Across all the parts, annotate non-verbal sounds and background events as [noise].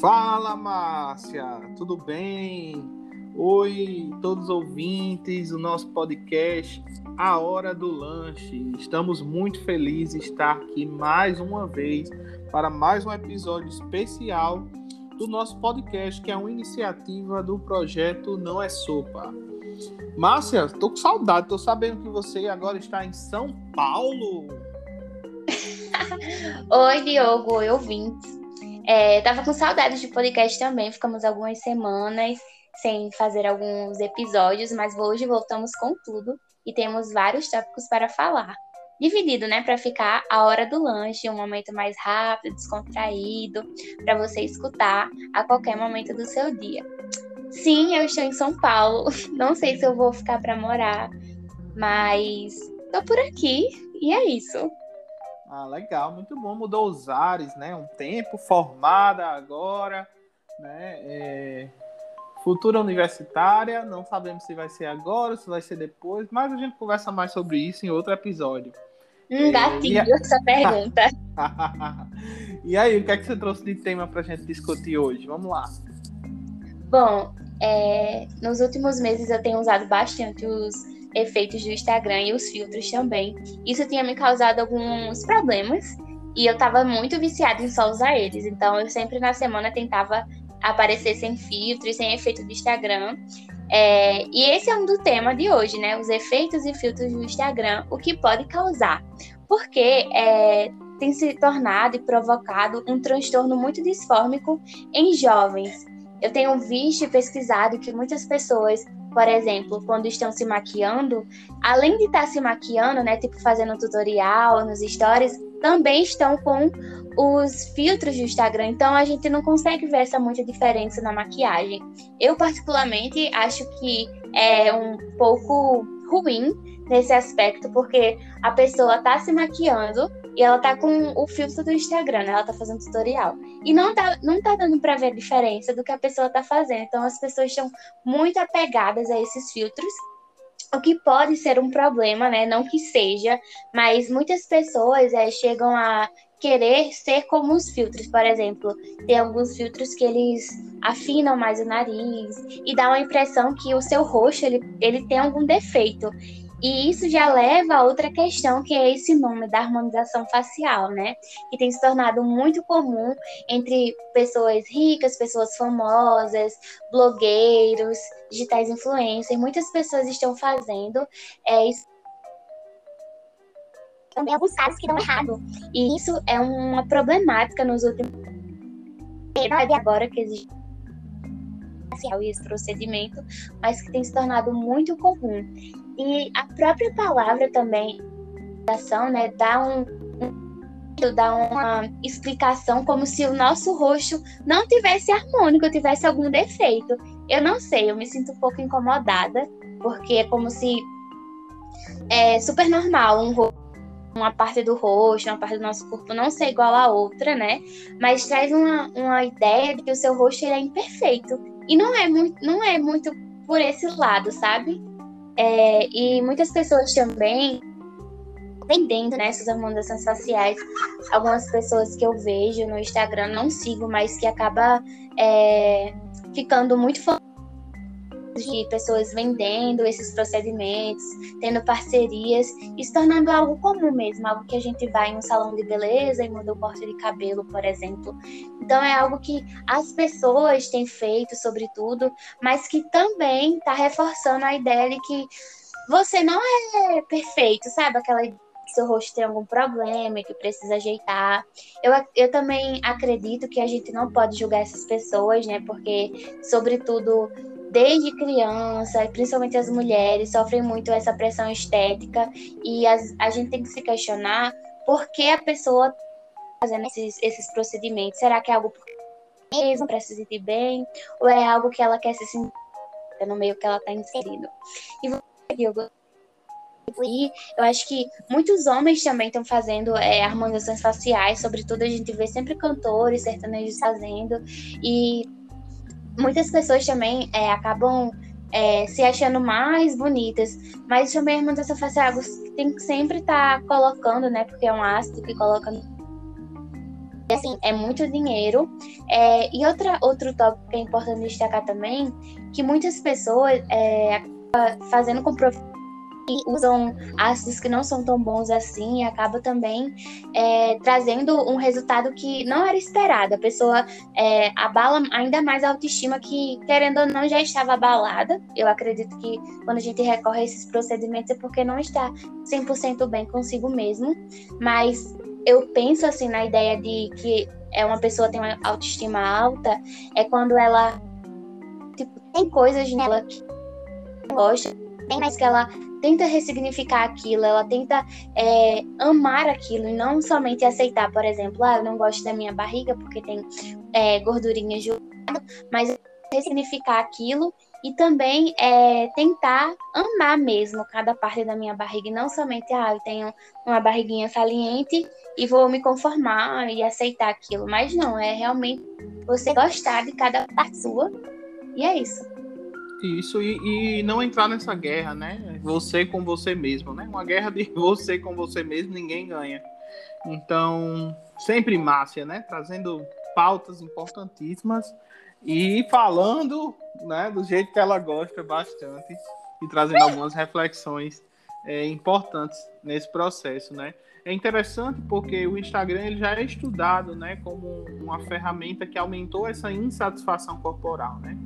Fala, Márcia, tudo bem? Oi, todos os ouvintes do nosso podcast A Hora do Lanche. Estamos muito felizes de estar aqui mais uma vez para mais um episódio especial do nosso podcast, que é uma iniciativa do projeto Não é Sopa. Márcia, tô com saudade, tô sabendo que você agora está em São Paulo. [laughs] Oi, Diogo, oi, ouvintes. É, tava com saudades de podcast também, ficamos algumas semanas sem fazer alguns episódios, mas hoje voltamos com tudo e temos vários tópicos para falar. Dividido, né, para ficar a hora do lanche, um momento mais rápido, descontraído, para você escutar a qualquer momento do seu dia. Sim, eu estou em São Paulo. [laughs] Não sei se eu vou ficar para morar, mas tô por aqui e é isso. Ah, legal, muito bom. Mudou os ares, né? Um tempo, formada agora, né? É... Futura universitária, não sabemos se vai ser agora, se vai ser depois, mas a gente conversa mais sobre isso em outro episódio. Um gatilho é... essa [laughs] pergunta. [laughs] e aí, o que é que você trouxe de tema para a gente discutir hoje? Vamos lá. Bom, é... nos últimos meses eu tenho usado bastante os efeitos do Instagram e os filtros também. Isso tinha me causado alguns problemas e eu tava muito viciada em só usar eles. Então eu sempre na semana tentava aparecer sem filtros, sem efeito do Instagram. É, e esse é um do tema de hoje, né? Os efeitos e filtros do Instagram, o que pode causar. Porque é, tem se tornado e provocado um transtorno muito disfórmico em jovens. Eu tenho visto e pesquisado que muitas pessoas por exemplo, quando estão se maquiando, além de estar se maquiando, né, tipo fazendo um tutorial nos stories, também estão com os filtros do Instagram, então a gente não consegue ver essa muita diferença na maquiagem. Eu particularmente acho que é um pouco ruim nesse aspecto, porque a pessoa tá se maquiando e ela tá com o filtro do Instagram, né? Ela tá fazendo tutorial. E não tá, não tá dando pra ver a diferença do que a pessoa tá fazendo. Então as pessoas estão muito apegadas a esses filtros. O que pode ser um problema, né? Não que seja, mas muitas pessoas é, chegam a querer ser como os filtros, por exemplo, tem alguns filtros que eles afinam mais o nariz e dá uma impressão que o seu rosto ele, ele tem algum defeito. E isso já leva a outra questão, que é esse nome da harmonização facial, né? Que tem se tornado muito comum entre pessoas ricas, pessoas famosas, blogueiros, digitais influencers. Muitas pessoas estão fazendo é, também alguns casos que dão errado. E isso é uma problemática nos últimos e agora que existe e esse procedimento, mas que tem se tornado muito comum. E a própria palavra também, né, dá um, dá uma explicação como se o nosso rosto não tivesse harmônico, tivesse algum defeito. Eu não sei, eu me sinto um pouco incomodada, porque é como se é super normal um uma parte do rosto, uma parte do nosso corpo não ser igual à outra, né? Mas traz uma, uma ideia de que o seu rosto ele é imperfeito. E não é muito, não é muito por esse lado, sabe? É, e muitas pessoas também vendendo né, essas harmonizações faciais. Algumas pessoas que eu vejo no Instagram, não sigo, mas que acaba é, ficando muito de pessoas vendendo esses procedimentos, tendo parcerias e se tornando algo comum mesmo, algo que a gente vai em um salão de beleza e muda o corte de cabelo, por exemplo. Então é algo que as pessoas têm feito, sobretudo, mas que também está reforçando a ideia de que você não é perfeito, sabe? Aquela que seu rosto tem algum problema, que precisa ajeitar. Eu, eu também acredito que a gente não pode julgar essas pessoas, né? Porque, sobretudo, desde criança, principalmente as mulheres, sofrem muito essa pressão estética e as, a gente tem que se questionar por que a pessoa tá fazendo esses, esses procedimentos. Será que é algo mesmo para se sentir bem? Ou é algo que ela quer se sentir no meio que ela está inserido? E você, Diogo, e eu acho que muitos homens também estão fazendo é, harmonizações faciais, sobretudo a gente vê sempre cantores sertanejos fazendo. E muitas pessoas também é, acabam é, se achando mais bonitas, mas também a harmonização facial tem que sempre estar tá colocando, né? Porque é um ácido que coloca assim, é muito dinheiro. É, e outra, outro tópico que é importante destacar também, que muitas pessoas é, fazendo com usam ácidos que não são tão bons assim e acaba também é, trazendo um resultado que não era esperado. A pessoa é, abala ainda mais a autoestima que, querendo ou não, já estava abalada. Eu acredito que quando a gente recorre a esses procedimentos é porque não está 100% bem consigo mesmo. Mas eu penso assim na ideia de que é uma pessoa tem uma autoestima alta, é quando ela tipo, tem coisas nela que gosta, tem mais que ela tenta ressignificar aquilo, ela tenta é, amar aquilo e não somente aceitar, por exemplo, ah, eu não gosto da minha barriga porque tem é, gordurinha lado, mas ressignificar aquilo e também é, tentar amar mesmo cada parte da minha barriga e não somente, ah, eu tenho uma barriguinha saliente e vou me conformar e aceitar aquilo, mas não, é realmente você gostar de cada parte sua e é isso. Isso, e, e, não entrar nessa guerra, né? Você com você mesmo, né? Uma guerra de [laughs] você com você mesmo, ninguém ganha. Então, sempre Márcia, né? Trazendo pautas importantíssimas e falando, né, do jeito que ela gosta bastante e trazendo algumas reflexões é, importantes nesse processo, né? É interessante porque o Instagram ele já é estudado, né, como uma ferramenta que aumentou essa insatisfação corporal, né?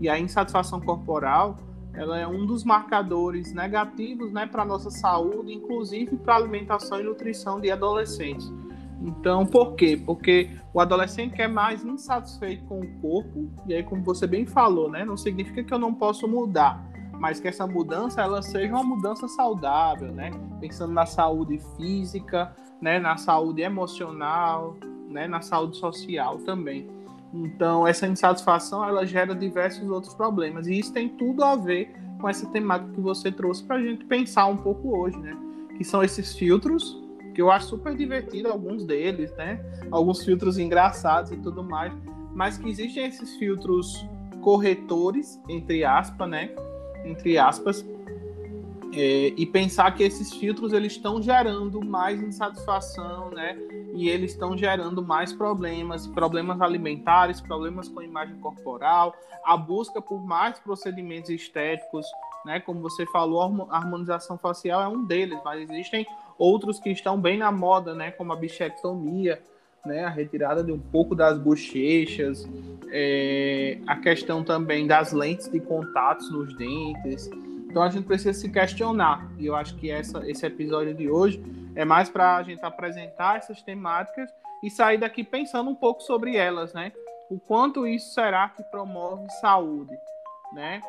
E a insatisfação corporal, ela é um dos marcadores negativos, né, para nossa saúde, inclusive para alimentação e nutrição de adolescentes. Então, por quê? Porque o adolescente quer mais insatisfeito com o corpo, e aí, como você bem falou, né, não significa que eu não posso mudar, mas que essa mudança ela seja uma mudança saudável, né? Pensando na saúde física, né, na saúde emocional, né, na saúde social também. Então, essa insatisfação ela gera diversos outros problemas e isso tem tudo a ver com essa temática que você trouxe para a gente pensar um pouco hoje, né? Que são esses filtros que eu acho super divertido alguns deles, né? Alguns filtros engraçados e tudo mais, mas que existem esses filtros corretores entre aspas, né? Entre aspas, é, e pensar que esses filtros eles estão gerando mais insatisfação, né? E eles estão gerando mais problemas, problemas alimentares, problemas com imagem corporal, a busca por mais procedimentos estéticos, né? Como você falou, a harmonização facial é um deles, mas existem outros que estão bem na moda, né? Como a bichectomia, né? A retirada de um pouco das bochechas, é, a questão também das lentes de contatos nos dentes. Então a gente precisa se questionar. E eu acho que essa, esse episódio de hoje é mais para a gente apresentar essas temáticas e sair daqui pensando um pouco sobre elas, né? O quanto isso será que promove saúde, né?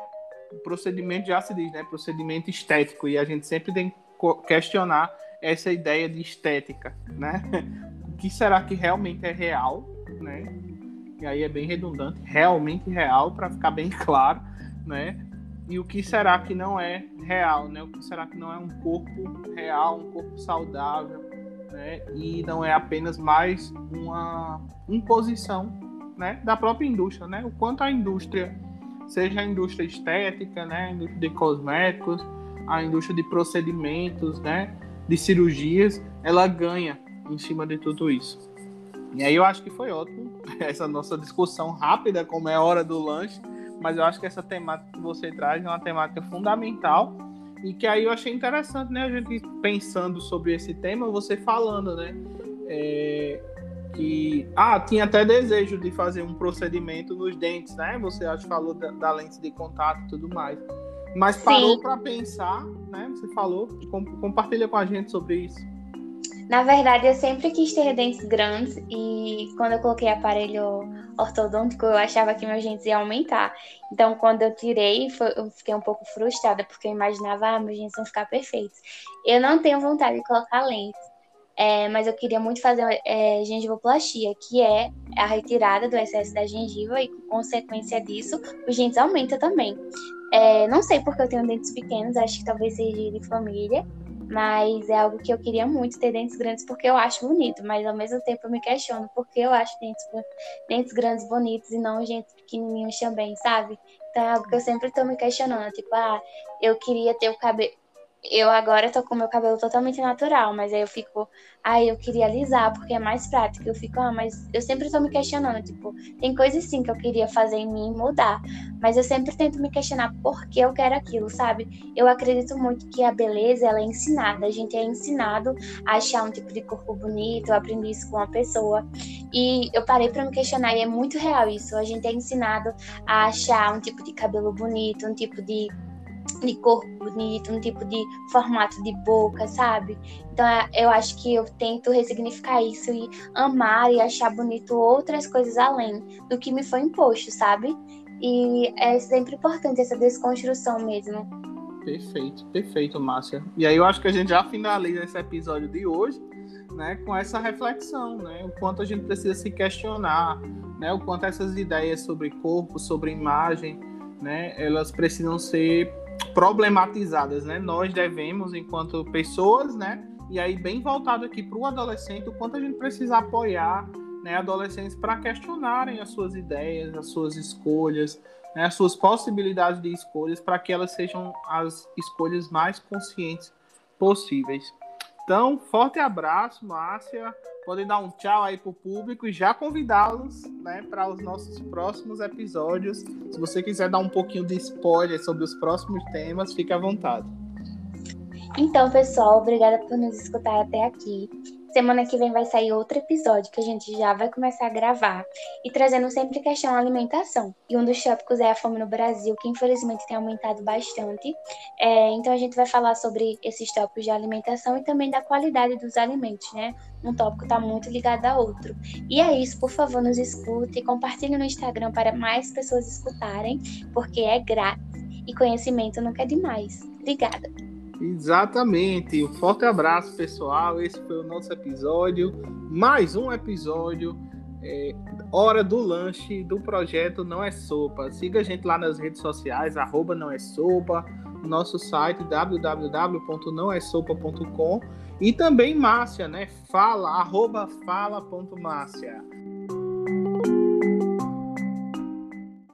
O procedimento já se diz, né? Procedimento estético e a gente sempre tem que questionar essa ideia de estética, né? [laughs] O que será que realmente é real, né? E aí é bem redundante, realmente real para ficar bem [laughs] claro, né? E o que será que não é real, né? O que será que não é um corpo real, um corpo saudável, né? E não é apenas mais uma imposição, né? Da própria indústria, né? O quanto a indústria, seja a indústria estética, né? A indústria de cosméticos, a indústria de procedimentos, né? De cirurgias, ela ganha em cima de tudo isso. E aí eu acho que foi ótimo [laughs] essa nossa discussão rápida, como é hora do lanche mas eu acho que essa temática que você traz é uma temática fundamental e que aí eu achei interessante, né, a gente pensando sobre esse tema, você falando, né, é, que, ah, tinha até desejo de fazer um procedimento nos dentes, né, você acho falou da, da lente de contato e tudo mais, mas parou para pensar, né, você falou, compartilha com a gente sobre isso. Na verdade, eu sempre quis ter dentes grandes e quando eu coloquei aparelho ortodôntico, eu achava que meus dentes iam aumentar. Então, quando eu tirei, eu fiquei um pouco frustrada, porque eu imaginava, ah, meus dentes vão ficar perfeitos. Eu não tenho vontade de colocar lentes, é, mas eu queria muito fazer é, gengivoplastia, que é a retirada do excesso da gengiva e, com consequência disso, os dentes aumentam também. É, não sei porque eu tenho dentes pequenos, acho que talvez seja de família, mas é algo que eu queria muito ter dentes grandes porque eu acho bonito, mas ao mesmo tempo eu me questiono porque eu acho dentes, dentes grandes bonitos e não dentes pequenininhos também, sabe? Então é algo que eu sempre estou me questionando, tipo, ah, eu queria ter o cabelo eu agora tô com meu cabelo totalmente natural, mas aí eu fico, aí eu queria alisar porque é mais prático. Eu fico, ah, mas eu sempre tô me questionando, tipo, tem coisas sim que eu queria fazer em mim mudar, mas eu sempre tento me questionar por que eu quero aquilo, sabe? Eu acredito muito que a beleza ela é ensinada, a gente é ensinado a achar um tipo de corpo bonito, eu aprendi isso com uma pessoa e eu parei para me questionar e é muito real isso. A gente é ensinado a achar um tipo de cabelo bonito, um tipo de de corpo bonito, um tipo de formato de boca, sabe? Então é, eu acho que eu tento ressignificar isso e amar e achar bonito outras coisas além do que me foi imposto, sabe? E é sempre importante essa desconstrução mesmo. Perfeito, perfeito, Márcia. E aí eu acho que a gente já finaliza esse episódio de hoje, né, com essa reflexão, né, o quanto a gente precisa se questionar, né, o quanto essas ideias sobre corpo, sobre imagem, né, elas precisam ser problematizadas, né? Nós devemos, enquanto pessoas, né? E aí, bem voltado aqui para o adolescente, o quanto a gente precisa apoiar né, adolescentes para questionarem as suas ideias, as suas escolhas, né, as suas possibilidades de escolhas, para que elas sejam as escolhas mais conscientes possíveis. Então, forte abraço, Márcia podem dar um tchau aí pro público e já convidá-los né, para os nossos próximos episódios. Se você quiser dar um pouquinho de spoiler sobre os próximos temas, fique à vontade. Então, pessoal, obrigada por nos escutar até aqui. Semana que vem vai sair outro episódio que a gente já vai começar a gravar e trazendo sempre questão alimentação. E um dos tópicos é a fome no Brasil, que infelizmente tem aumentado bastante. É, então a gente vai falar sobre esses tópicos de alimentação e também da qualidade dos alimentos, né? Um tópico está muito ligado a outro. E é isso, por favor, nos escute e compartilhe no Instagram para mais pessoas escutarem, porque é grátis e conhecimento nunca é demais. Obrigada. Exatamente. Um forte abraço, pessoal. Esse foi o nosso episódio. Mais um episódio. É, hora do lanche do projeto Não é Sopa. Siga a gente lá nas redes sociais, arroba Não é Sopa, nosso site www.nãoessopa.com e também Márcia, né? Fala, arroba fala.márcia.